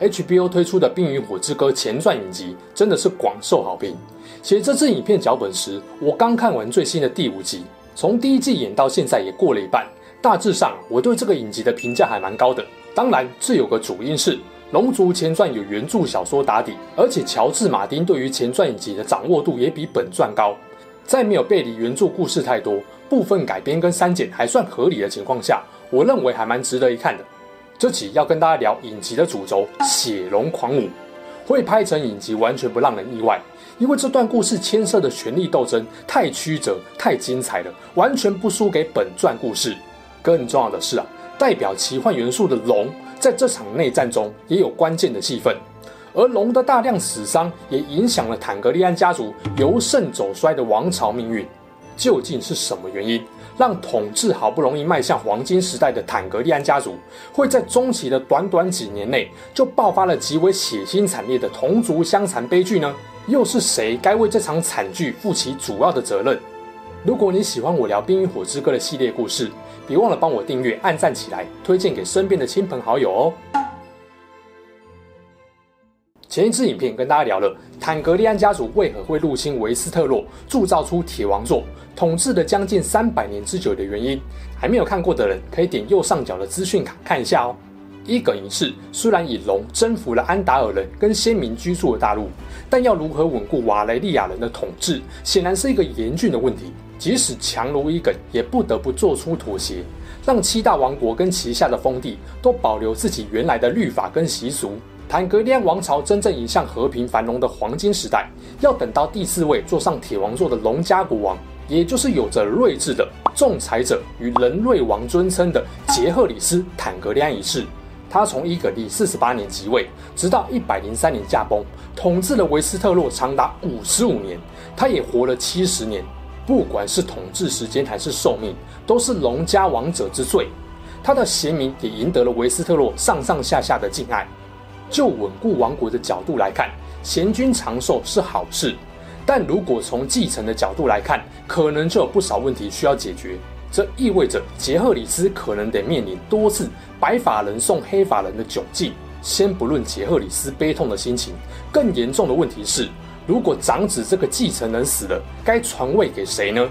HBO 推出的《冰与火之歌》前传影集真的是广受好评。写这支影片脚本时，我刚看完最新的第五集，从第一季演到现在也过了一半。大致上，我对这个影集的评价还蛮高的。当然，这有个主因是《龙族前传》有原著小说打底，而且乔治·马丁对于前传影集的掌握度也比本传高。在没有背离原著故事太多、部分改编跟删减还算合理的情况下，我认为还蛮值得一看的。这集要跟大家聊影集的主轴——血龙狂舞，会拍成影集完全不让人意外，因为这段故事牵涉的权力斗争太曲折、太精彩了，完全不输给本传故事。更重要的是啊，代表奇幻元素的龙在这场内战中也有关键的戏份，而龙的大量死伤也影响了坦格利安家族由盛走衰的王朝命运。究竟是什么原因，让统治好不容易迈向黄金时代的坦格利安家族，会在中期的短短几年内就爆发了极为血腥惨烈的同族相残悲剧呢？又是谁该为这场惨剧负起主要的责任？如果你喜欢我聊《冰与火之歌》的系列故事，别忘了帮我订阅、按赞起来，推荐给身边的亲朋好友哦。前一支影片跟大家聊了坦格利安家族为何会入侵维斯特洛，铸造出铁王座，统治了将近三百年之久的原因。还没有看过的人可以点右上角的资讯卡看一下哦。伊耿一世虽然以龙征服了安达尔人跟先民居住的大陆，但要如何稳固瓦雷利亚人的统治，显然是一个严峻的问题。即使强如伊耿，也不得不做出妥协，让七大王国跟旗下的封地都保留自己原来的律法跟习俗。坦格利安王朝真正迎向和平繁荣的黄金时代，要等到第四位坐上铁王座的龙家国王，也就是有着睿智的仲裁者与人类王尊称的杰赫里斯·坦格利安一世。他从伊耿第四十八年即位，直到一百零三年驾崩，统治了维斯特洛长达五十五年。他也活了七十年，不管是统治时间还是寿命，都是龙家王者之最。他的贤明也赢得了维斯特洛上上下下的敬爱。就稳固王国的角度来看，贤君长寿是好事，但如果从继承的角度来看，可能就有不少问题需要解决。这意味着杰赫里斯可能得面临多次白发人送黑发人的窘境。先不论杰赫里斯悲痛的心情，更严重的问题是，如果长子这个继承人死了，该传位给谁呢？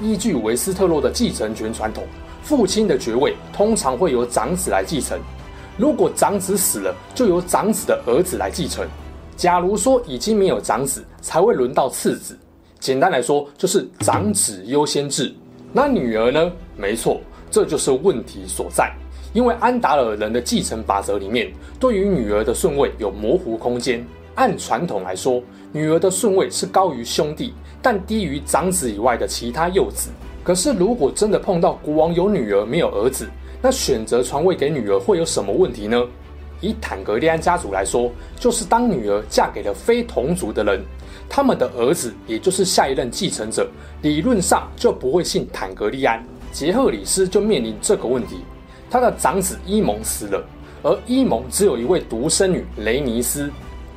依据维斯特洛的继承权传统，父亲的爵位通常会由长子来继承。如果长子死了，就由长子的儿子来继承。假如说已经没有长子，才会轮到次子。简单来说，就是长子优先制。那女儿呢？没错，这就是问题所在。因为安达尔人的继承法则里面，对于女儿的顺位有模糊空间。按传统来说，女儿的顺位是高于兄弟，但低于长子以外的其他幼子。可是，如果真的碰到国王有女儿没有儿子，那选择传位给女儿会有什么问题呢？以坦格利安家族来说，就是当女儿嫁给了非同族的人，他们的儿子也就是下一任继承者，理论上就不会姓坦格利安。杰赫里斯就面临这个问题，他的长子伊蒙死了，而伊蒙只有一位独生女雷尼斯，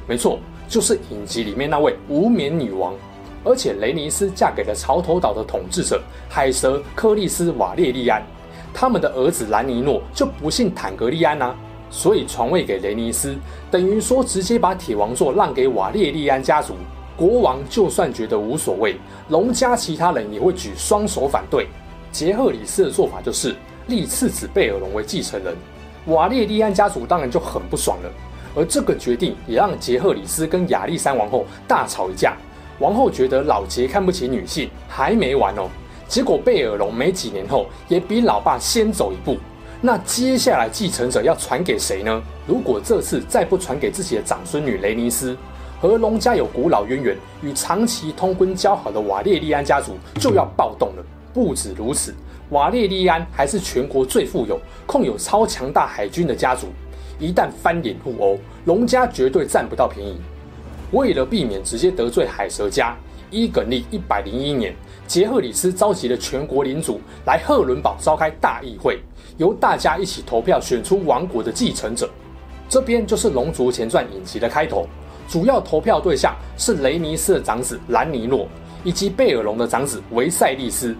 没错，就是影集里面那位无冕女王。而且雷尼斯嫁给了潮头岛的统治者海蛇克利斯瓦列利安。他们的儿子兰尼诺就不信坦格利安啊，所以传位给雷尼斯，等于说直接把铁王座让给瓦列利安家族。国王就算觉得无所谓，龙家其他人也会举双手反对。杰赫里斯的做法就是立次子贝尔龙为继承人，瓦列利安家族当然就很不爽了。而这个决定也让杰赫里斯跟亚历山王后大吵一架。王后觉得老杰看不起女性，还没完哦。结果贝尔龙没几年后也比老爸先走一步，那接下来继承者要传给谁呢？如果这次再不传给自己的长孙女雷尼斯，和龙家有古老渊源与长期通婚交好的瓦列利安家族就要暴动了。不止如此，瓦列利安还是全国最富有、控有超强大海军的家族，一旦翻脸互殴，龙家绝对占不到便宜。为了避免直接得罪海蛇家，伊耿历一百零一年，杰赫里斯召集了全国领主来赫伦堡召开大议会，由大家一起投票选出王国的继承者。这边就是《龙族前传》影集的开头，主要投票对象是雷尼斯的长子兰尼诺以及贝尔龙的长子维赛利斯。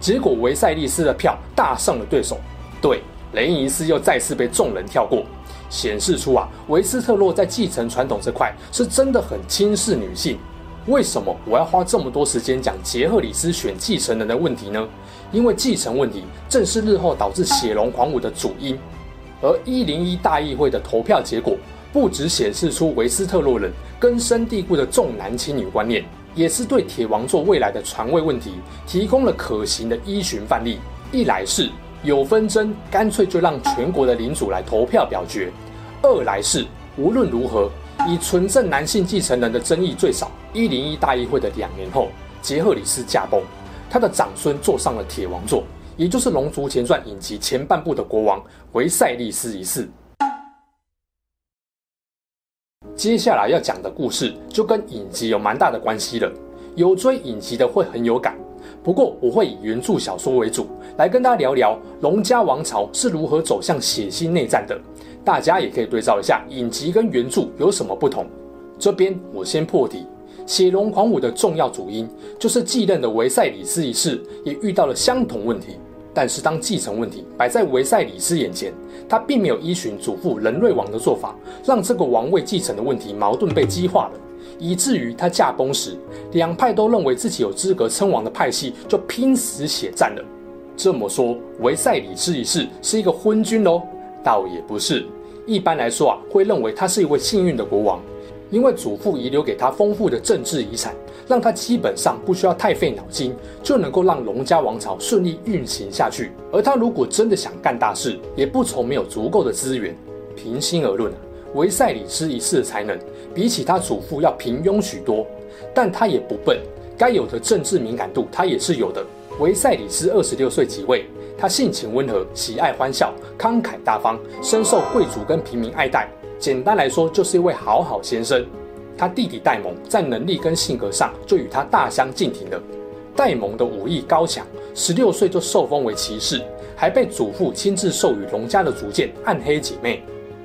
结果维赛利斯的票大胜了对手，对，雷尼斯又再次被众人跳过。显示出啊，维斯特洛在继承传统这块是真的很轻视女性。为什么我要花这么多时间讲杰赫里斯选继承人的问题呢？因为继承问题正是日后导致血龙狂舞的主因。而一零一大议会的投票结果，不只显示出维斯特洛人根深蒂固的重男轻女观念，也是对铁王座未来的传位问题提供了可行的依循范例。一来是。有纷争，干脆就让全国的领主来投票表决。二来是无论如何，以纯正男性继承人的争议最少。一零一大议会的两年后，杰赫里斯驾崩，他的长孙坐上了铁王座，也就是《龙族前传》影集前半部的国王维赛利斯一世。接下来要讲的故事就跟影集有蛮大的关系了，有追影集的会很有感。不过我会以原著小说为主，来跟大家聊聊龙家王朝是如何走向血腥内战的。大家也可以对照一下影集跟原著有什么不同。这边我先破题，血龙狂舞的重要主因就是继任的维赛里斯一世也遇到了相同问题。但是当继承问题摆在维赛里斯眼前，他并没有依循祖父仁瑞王的做法，让这个王位继承的问题矛盾被激化了。以至于他驾崩时，两派都认为自己有资格称王的派系就拼死血战了。这么说，维赛里斯一世是一个昏君喽？倒也不是。一般来说啊，会认为他是一位幸运的国王，因为祖父遗留给他丰富的政治遗产，让他基本上不需要太费脑筋，就能够让龙家王朝顺利运行下去。而他如果真的想干大事，也不愁没有足够的资源。平心而论。维赛里斯一世的才能比起他祖父要平庸许多，但他也不笨，该有的政治敏感度他也是有的。维赛里斯二十六岁即位，他性情温和，喜爱欢笑，慷慨大方，深受贵族跟平民爱戴。简单来说，就是一位好好先生。他弟弟戴蒙在能力跟性格上就与他大相径庭了。戴蒙的武艺高强，十六岁就受封为骑士，还被祖父亲自授予龙家的族剑暗黑姐妹。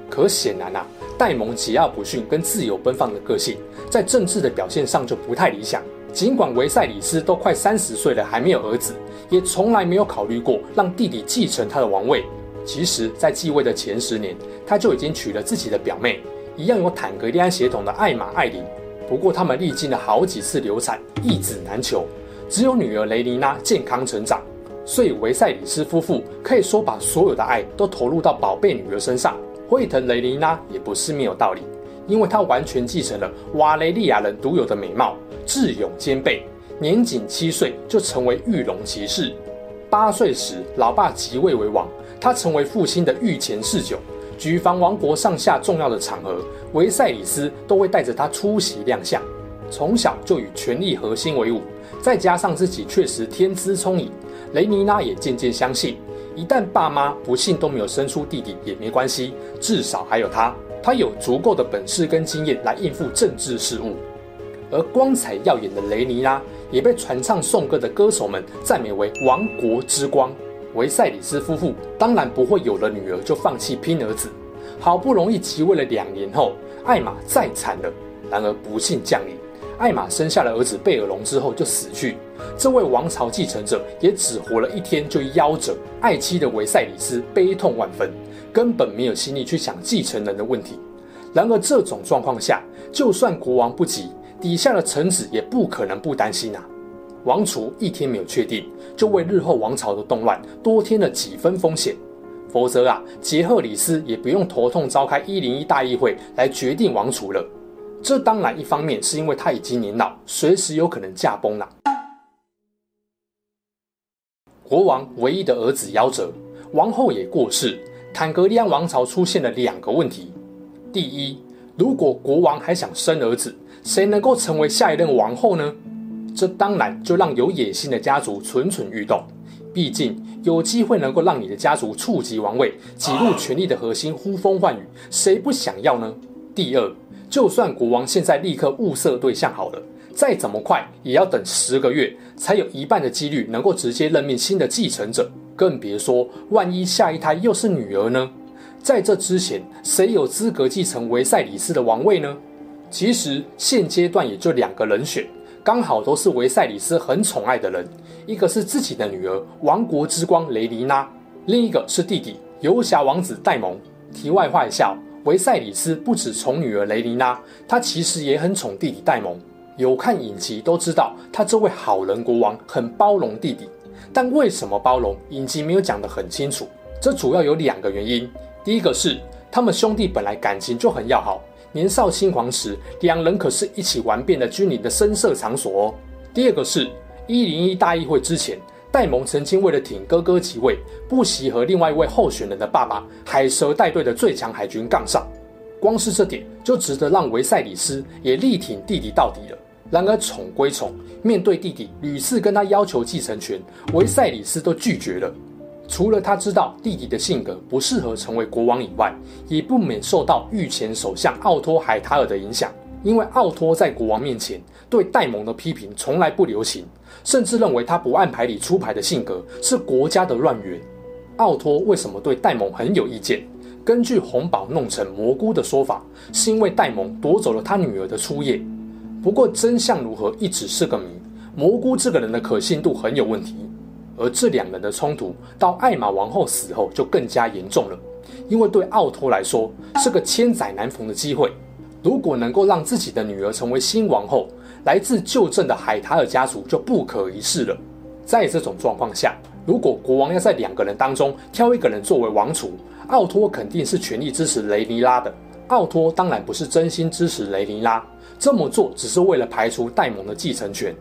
可显然啊。戴蒙桀骜不驯跟自由奔放的个性，在政治的表现上就不太理想。尽管维赛里斯都快三十岁了，还没有儿子，也从来没有考虑过让弟弟继承他的王位。其实，在继位的前十年，他就已经娶了自己的表妹，一样有坦格利安血统的艾玛·艾琳。不过，他们历经了好几次流产，一子难求，只有女儿雷妮娜健康成长。所以，维赛里斯夫妇可以说把所有的爱都投入到宝贝女儿身上。惠腾雷妮娜也不是没有道理，因为她完全继承了瓦雷利亚人独有的美貌，智勇兼备，年仅七岁就成为御龙骑士。八岁时，老爸即位为王，他成为父亲的御前侍酒，举凡王国上下重要的场合，维赛里斯都会带着他出席亮相。从小就与权力核心为伍，再加上自己确实天资聪颖，雷妮拉也渐渐相信。一旦爸妈不幸都没有生出弟弟也没关系，至少还有他，他有足够的本事跟经验来应付政治事务。而光彩耀眼的雷尼拉也被传唱颂歌的歌手们赞美为王国之光。维塞里斯夫妇当然不会有了女儿就放弃拼儿子，好不容易即位了两年后，艾玛再产了，然而不幸降临。艾玛生下了儿子贝尔龙之后就死去，这位王朝继承者也只活了一天就夭折。爱妻的维塞里斯悲痛万分，根本没有心力去想继承人的问题。然而这种状况下，就算国王不急，底下的臣子也不可能不担心啊。王储一天没有确定，就为日后王朝的动乱多添了几分风险。否则啊，杰赫里斯也不用头痛召开一零一大议会来决定王储了。这当然一方面是因为他已经年老，随时有可能驾崩了。国王唯一的儿子夭折，王后也过世，坦格利安王朝出现了两个问题：第一，如果国王还想生儿子，谁能够成为下一任王后呢？这当然就让有野心的家族蠢蠢欲动。毕竟有机会能够让你的家族触及王位，挤入权力的核心，呼风唤雨，谁不想要呢？第二，就算国王现在立刻物色对象好了，再怎么快也要等十个月，才有一半的几率能够直接任命新的继承者。更别说万一下一胎又是女儿呢？在这之前，谁有资格继承维赛里斯的王位呢？其实现阶段也就两个人选，刚好都是维赛里斯很宠爱的人，一个是自己的女儿王国之光雷妮拉，另一个是弟弟游侠王子戴蒙。题外话一下，维赛里斯不只宠女儿雷妮拉，他其实也很宠弟弟戴蒙。有看影集都知道，他这位好人国王很包容弟弟。但为什么包容？影集没有讲得很清楚。这主要有两个原因。第一个是他们兄弟本来感情就很要好，年少轻狂时两人可是一起玩遍了君临的声色场所哦。第二个是一零一大议会之前，戴蒙曾经为了挺哥哥即位，不惜和另外一位候选人的爸爸海蛇带队的最强海军杠上。光是这点就值得让维赛里斯也力挺弟弟到底了。然而宠归宠，面对弟弟屡次跟他要求继承权，维赛里斯都拒绝了。除了他知道弟弟的性格不适合成为国王以外，也不免受到御前首相奥托海塔尔的影响。因为奥托在国王面前对戴蒙的批评从来不留情，甚至认为他不按牌理出牌的性格是国家的乱源。奥托为什么对戴蒙很有意见？根据红宝弄成蘑菇的说法，是因为戴蒙夺走了他女儿的初夜。不过真相如何一直是个谜。蘑菇这个人的可信度很有问题。而这两人的冲突到艾玛王后死后就更加严重了，因为对奥托来说是个千载难逢的机会。如果能够让自己的女儿成为新王后，来自旧镇的海塔尔家族就不可一世了。在这种状况下，如果国王要在两个人当中挑一个人作为王储，奥托肯定是全力支持雷尼拉的。奥托当然不是真心支持雷尼拉，这么做只是为了排除戴蒙的继承权。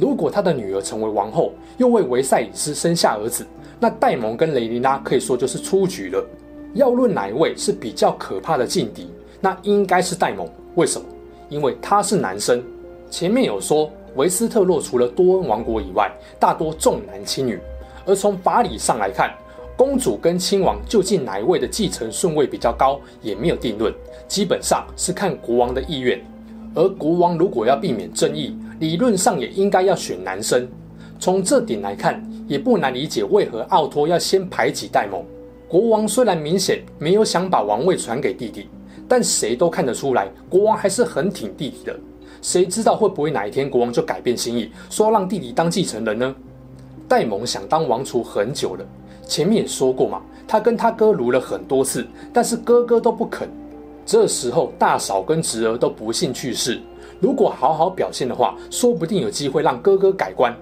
如果他的女儿成为王后，又为维赛里斯生下儿子，那戴蒙跟雷妮拉可以说就是出局了。要论哪一位是比较可怕的劲敌，那应该是戴蒙。为什么？因为他是男生。前面有说，维斯特洛除了多恩王国以外，大多重男轻女。而从法理上来看，公主跟亲王究竟哪一位的继承顺位比较高，也没有定论。基本上是看国王的意愿。而国王如果要避免争议，理论上也应该要选男生，从这点来看，也不难理解为何奥托要先排挤戴蒙。国王虽然明显没有想把王位传给弟弟，但谁都看得出来，国王还是很挺弟弟的。谁知道会不会哪一天国王就改变心意，说让弟弟当继承人呢？戴蒙想当王储很久了，前面也说过嘛，他跟他哥撸了很多次，但是哥哥都不肯。这时候大嫂跟侄儿都不幸去世。如果好好表现的话，说不定有机会让哥哥改观。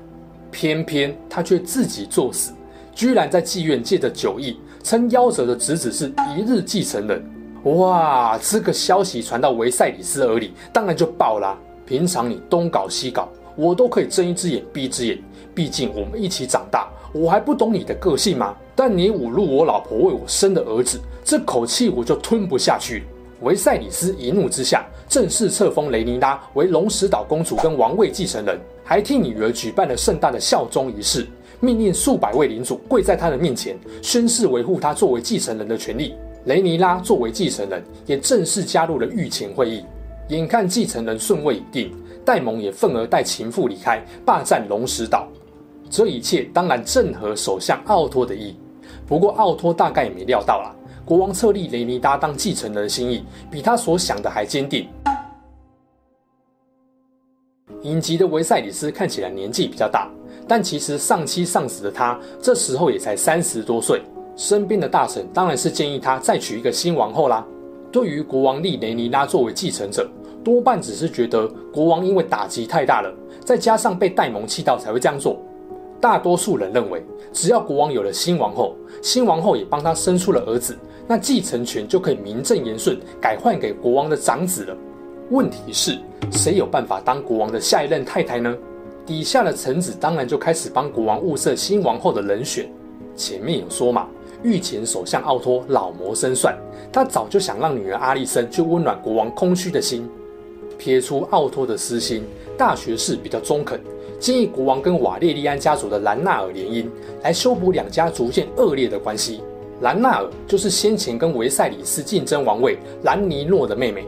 偏偏他却自己作死，居然在妓院借着酒意，称夭折的侄子是一日继承人。哇，这个消息传到维赛里斯耳里，当然就爆啦。平常你东搞西搞，我都可以睁一只眼闭一只眼。毕竟我们一起长大，我还不懂你的个性吗？但你侮辱我老婆为我生的儿子，这口气我就吞不下去。维赛里斯一怒之下，正式册封雷妮拉为龙石岛公主跟王位继承人，还替女儿举办了盛大的效忠仪式，命令数百位领主跪在他的面前，宣誓维护他作为继承人的权利。雷妮拉作为继承人，也正式加入了御前会议。眼看继承人顺位已定，戴蒙也愤而带情妇离开，霸占龙石岛。这一切当然正合首相奥托的意，不过奥托大概也没料到啦。国王册立雷尼拉当继承人的心意，比他所想的还坚定。影集的维赛里斯看起来年纪比较大，但其实丧妻丧子的他，这时候也才三十多岁。身边的大臣当然是建议他再娶一个新王后啦。对于国王立雷尼拉作为继承者，多半只是觉得国王因为打击太大了，再加上被戴蒙气到才会这样做。大多数人认为，只要国王有了新王后，新王后也帮他生出了儿子。那继承权就可以名正言顺改换给国王的长子了。问题是，谁有办法当国王的下一任太太呢？底下的臣子当然就开始帮国王物色新王后的人选。前面有说嘛，御前首相奥托老谋深算，他早就想让女儿阿丽森去温暖国王空虚的心。撇出奥托的私心，大学士比较中肯，建议国王跟瓦列利安家族的兰纳尔联姻，来修补两家逐渐恶劣的关系。兰纳尔就是先前跟维赛里斯竞争王位兰尼诺的妹妹。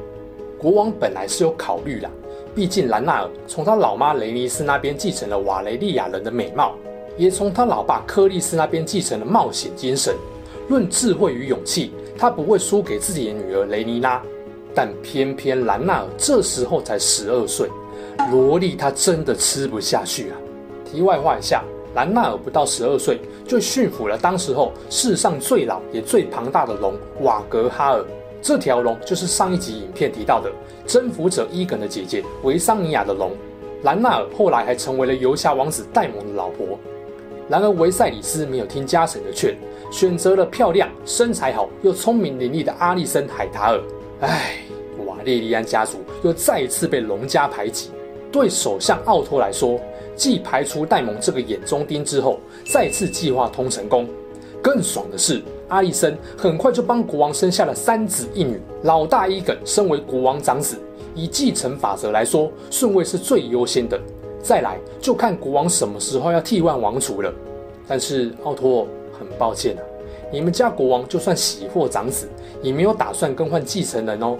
国王本来是有考虑啦，毕竟兰纳尔从他老妈雷尼斯那边继承了瓦雷利亚人的美貌，也从他老爸克利斯那边继承了冒险精神。论智慧与勇气，他不会输给自己的女儿雷尼拉。但偏偏兰纳尔这时候才十二岁，萝莉她真的吃不下去啊。题外话一下，兰纳尔不到十二岁就驯服了当时候世上最老也最庞大的龙瓦格哈尔。这条龙就是上一集影片提到的征服者伊耿的姐姐维桑尼亚的龙。兰纳尔后来还成为了游侠王子戴蒙的老婆。然而维赛里斯没有听家臣的劝，选择了漂亮、身材好又聪明伶俐的阿丽森海塔尔。唉，瓦列利安家族又再一次被龙家排挤。对首相奥托来说，继排除戴蒙这个眼中钉之后，再次计划通成功。更爽的是，阿丽森很快就帮国王生下了三子一女。老大伊耿身为国王长子，以继承法则来说，顺位是最优先的。再来就看国王什么时候要替换王储了。但是奥托，很抱歉啊，你们家国王就算喜获长子，也没有打算更换继承人哦。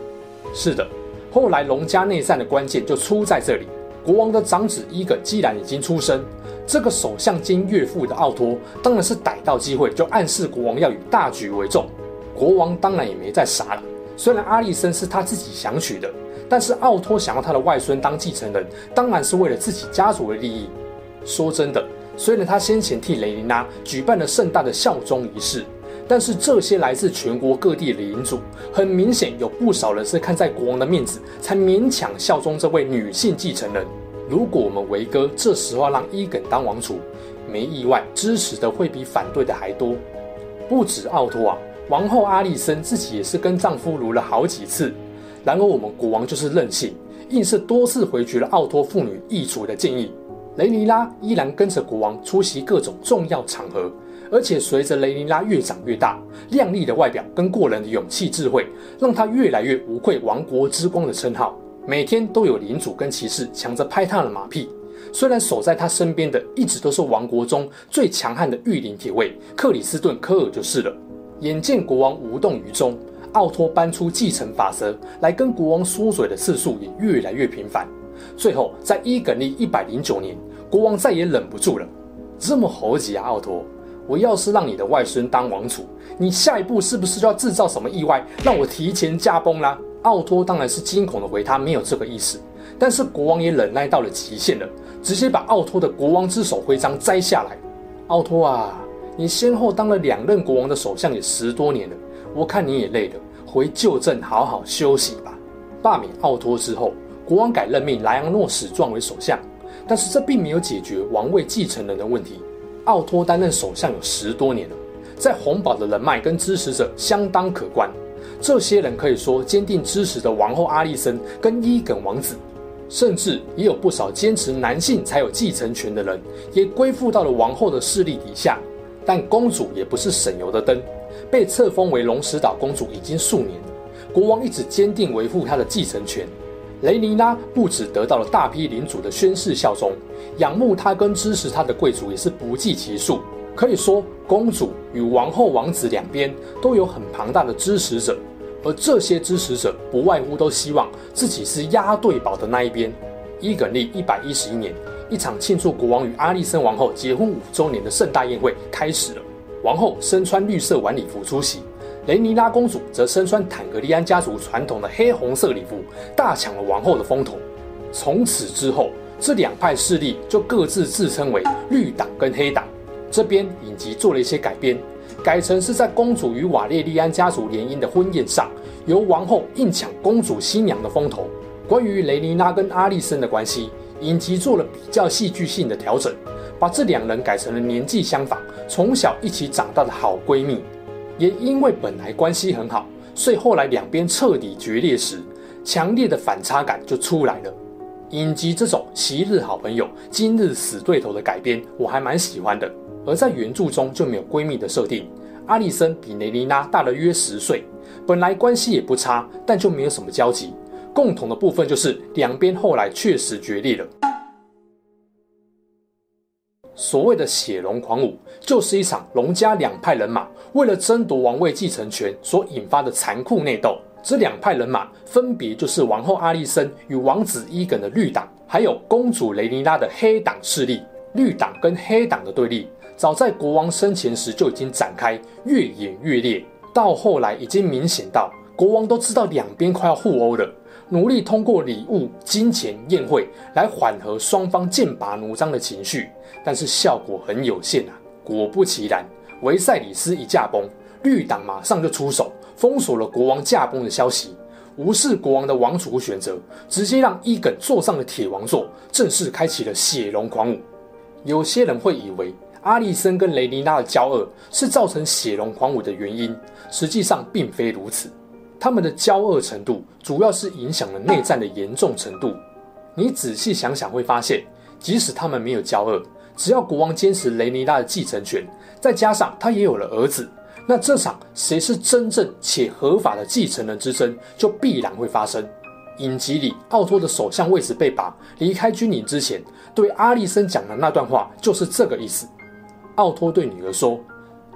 是的，后来龙家内战的关键就出在这里。国王的长子伊耿既然已经出生，这个首相兼岳父的奥托当然是逮到机会就暗示国王要以大局为重。国王当然也没再傻了，虽然阿丽森是他自己想娶的，但是奥托想要他的外孙当继承人，当然是为了自己家族的利益。说真的，虽然他先前替雷琳娜举办了盛大的效忠仪式。但是这些来自全国各地的领主，很明显有不少人是看在国王的面子，才勉强效忠这位女性继承人。如果我们维哥这时候让伊耿当王储，没意外，支持的会比反对的还多。不止奥托啊，王后阿丽森自己也是跟丈夫如了好几次。然而我们国王就是任性，硬是多次回绝了奥托父女易主的建议。雷尼拉依然跟着国王出席各种重要场合。而且随着雷尼拉越长越大，靓丽的外表跟过人的勇气智慧，让她越来越无愧“亡国之光”的称号。每天都有领主跟骑士抢着拍他的马屁。虽然守在他身边的一直都是王国中最强悍的御林铁卫克里斯顿科尔就是了。眼见国王无动于衷，奥托搬出继承法则来跟国王说嘴的次数也越来越频繁。最后，在伊耿利一百零九年，国王再也忍不住了，这么猴急啊，奥托！我要是让你的外孙当王储，你下一步是不是就要制造什么意外，让我提前驾崩啦？奥托当然是惊恐的回他没有这个意思，但是国王也忍耐到了极限了，直接把奥托的国王之首徽章摘下来。奥托啊，你先后当了两任国王的首相也十多年了，我看你也累了，回旧镇好好休息吧。罢免奥托之后，国王改任命莱昂诺史壮为首相，但是这并没有解决王位继承人的问题。奥托担任首相有十多年了，在红堡的人脉跟支持者相当可观。这些人可以说坚定支持的王后阿丽森跟伊耿王子，甚至也有不少坚持男性才有继承权的人，也归附到了王后的势力底下。但公主也不是省油的灯，被册封为龙石岛公主已经数年，国王一直坚定维护她的继承权。雷尼拉不止得到了大批领主的宣誓效忠，仰慕他跟支持他的贵族也是不计其数。可以说，公主与王后、王子两边都有很庞大的支持者，而这些支持者不外乎都希望自己是押对宝的那一边。伊耿利一百一十一年，一场庆祝国王与阿利森王后结婚五周年的盛大宴会开始了，王后身穿绿色晚礼服出席。雷尼拉公主则身穿坦格利安家族传统的黑红色礼服，大抢了王后的风头。从此之后，这两派势力就各自自称为绿党跟黑党。这边影集做了一些改编，改成是在公主与瓦列利安家族联姻的婚宴上，由王后硬抢公主新娘的风头。关于雷尼拉跟阿丽森的关系，影集做了比较戏剧性的调整，把这两人改成了年纪相仿、从小一起长大的好闺蜜。也因为本来关系很好，所以后来两边彻底决裂时，强烈的反差感就出来了。影集这种昔日好朋友，今日死对头的改编，我还蛮喜欢的。而在原著中就没有闺蜜的设定，阿丽森比雷妮娜大了约十岁，本来关系也不差，但就没有什么交集。共同的部分就是两边后来确实决裂了。所谓的血龙狂舞，就是一场龙家两派人马为了争夺王位继承权所引发的残酷内斗。这两派人马分别就是王后阿丽森与王子伊耿的绿党，还有公主雷妮拉的黑党势力。绿党跟黑党的对立，早在国王生前时就已经展开，越演越烈。到后来已经明显到，国王都知道两边快要互殴了，努力通过礼物、金钱、宴会来缓和双方剑拔弩张的情绪，但是效果很有限啊。果不其然，维塞里斯一驾崩，绿党马上就出手，封锁了国王驾崩的消息，无视国王的王储选择，直接让伊耿坐上了铁王座，正式开启了血龙狂舞。有些人会以为阿丽森跟雷妮拉的交恶是造成血龙狂舞的原因，实际上并非如此。他们的交恶程度主要是影响了内战的严重程度。你仔细想想会发现，即使他们没有交恶，只要国王坚持雷妮拉的继承权，再加上他也有了儿子，那这场谁是真正且合法的继承人之争就必然会发生。影集里，奥托的首相位置被拔，离开军营之前，对阿丽森讲的那段话就是这个意思。奥托对女儿说：“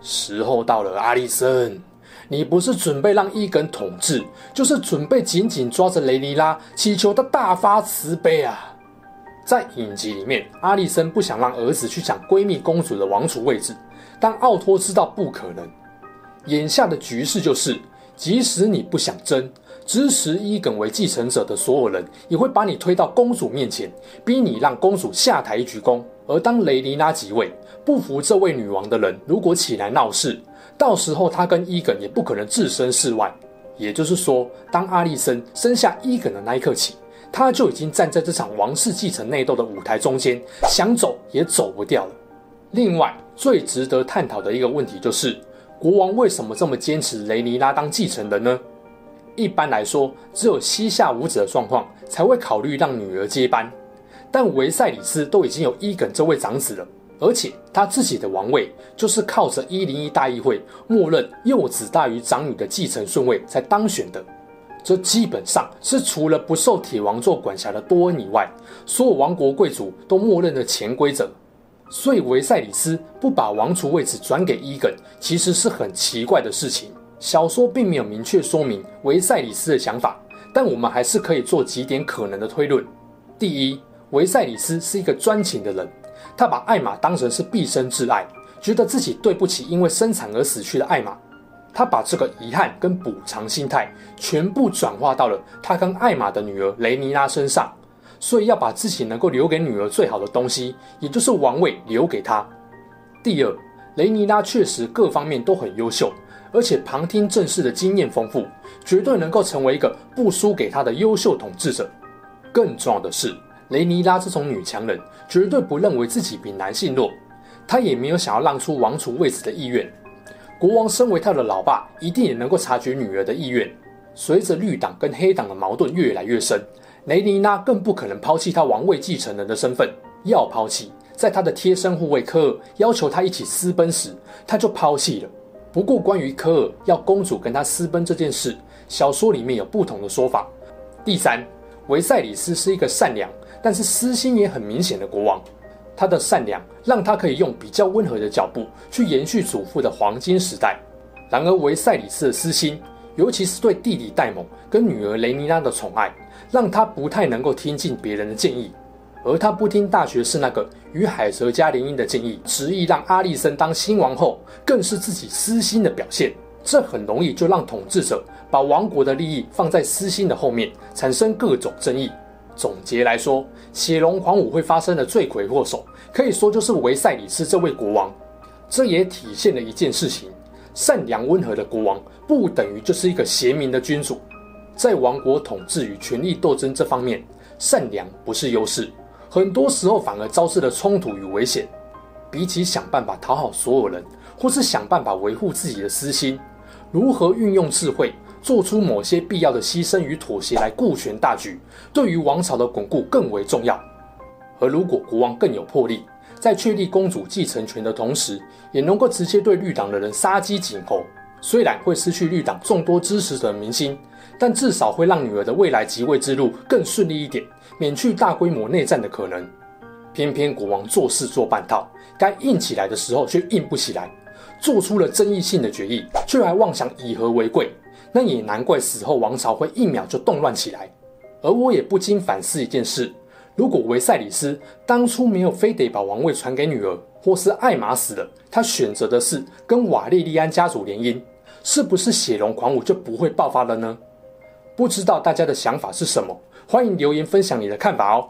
时候到了，阿丽森，你不是准备让伊耿统治，就是准备紧紧抓着雷妮拉，祈求他大发慈悲啊！”在影集里面，阿丽森不想让儿子去抢闺蜜公主的王储位置，但奥托知道不可能。眼下的局势就是，即使你不想争。支持伊耿为继承者的所有人也会把你推到公主面前，逼你让公主下台鞠躬。而当雷妮拉即位，不服这位女王的人如果起来闹事，到时候他跟伊耿也不可能置身事外。也就是说，当阿丽森生下伊耿的那一刻起，他就已经站在这场王室继承内斗的舞台中间，想走也走不掉了。另外，最值得探讨的一个问题就是，国王为什么这么坚持雷妮拉当继承人呢？一般来说，只有膝下无子的状况才会考虑让女儿接班。但维赛里斯都已经有伊耿这位长子了，而且他自己的王位就是靠着一零一大议会默认幼子大于长女的继承顺位才当选的。这基本上是除了不受铁王座管辖的多恩以外，所有王国贵族都默认的潜规则。所以维赛里斯不把王储位置转给伊耿，其实是很奇怪的事情。小说并没有明确说明维赛里斯的想法，但我们还是可以做几点可能的推论。第一，维赛里斯是一个专情的人，他把艾玛当成是毕生挚爱，觉得自己对不起因为生产而死去的艾玛，他把这个遗憾跟补偿心态全部转化到了他跟艾玛的女儿雷妮拉身上，所以要把自己能够留给女儿最好的东西，也就是王位留给她。第二，雷妮拉确实各方面都很优秀。而且旁听政事的经验丰富，绝对能够成为一个不输给他的优秀统治者。更重要的是，雷妮拉这种女强人绝对不认为自己比男性弱，她也没有想要让出王储位置的意愿。国王身为她的老爸，一定也能够察觉女儿的意愿。随着绿党跟黑党的矛盾越来越深，雷妮拉更不可能抛弃她王位继承人的身份。要抛弃，在她的贴身护卫科尔要求她一起私奔时，她就抛弃了。不过，关于科尔要公主跟他私奔这件事，小说里面有不同的说法。第三，维赛里斯是一个善良，但是私心也很明显的国王。他的善良让他可以用比较温和的脚步去延续祖父的黄金时代。然而，维赛里斯的私心，尤其是对弟弟戴蒙跟女儿雷妮拉的宠爱，让他不太能够听进别人的建议。而他不听大学士那个与海蛇家联姻的建议，执意让阿丽森当新王后，更是自己私心的表现。这很容易就让统治者把王国的利益放在私心的后面，产生各种争议。总结来说，血龙狂舞会发生的罪魁祸首，可以说就是维赛里斯这位国王。这也体现了一件事情：善良温和的国王，不等于就是一个贤明的君主。在王国统治与权力斗争这方面，善良不是优势。很多时候反而招致了冲突与危险。比起想办法讨好所有人，或是想办法维护自己的私心，如何运用智慧，做出某些必要的牺牲与妥协来顾全大局，对于王朝的巩固更为重要。而如果国王更有魄力，在确立公主继承权的同时，也能够直接对绿党的人杀鸡儆猴，虽然会失去绿党众多支持者的民心。但至少会让女儿的未来即位之路更顺利一点，免去大规模内战的可能。偏偏国王做事做半套，该硬起来的时候却硬不起来，做出了争议性的决议，却还妄想以和为贵。那也难怪死后王朝会一秒就动乱起来。而我也不禁反思一件事：如果维赛里斯当初没有非得把王位传给女儿，或是艾玛死了，他选择的是跟瓦列利安家族联姻，是不是血龙狂舞就不会爆发了呢？不知道大家的想法是什么？欢迎留言分享你的看法哦。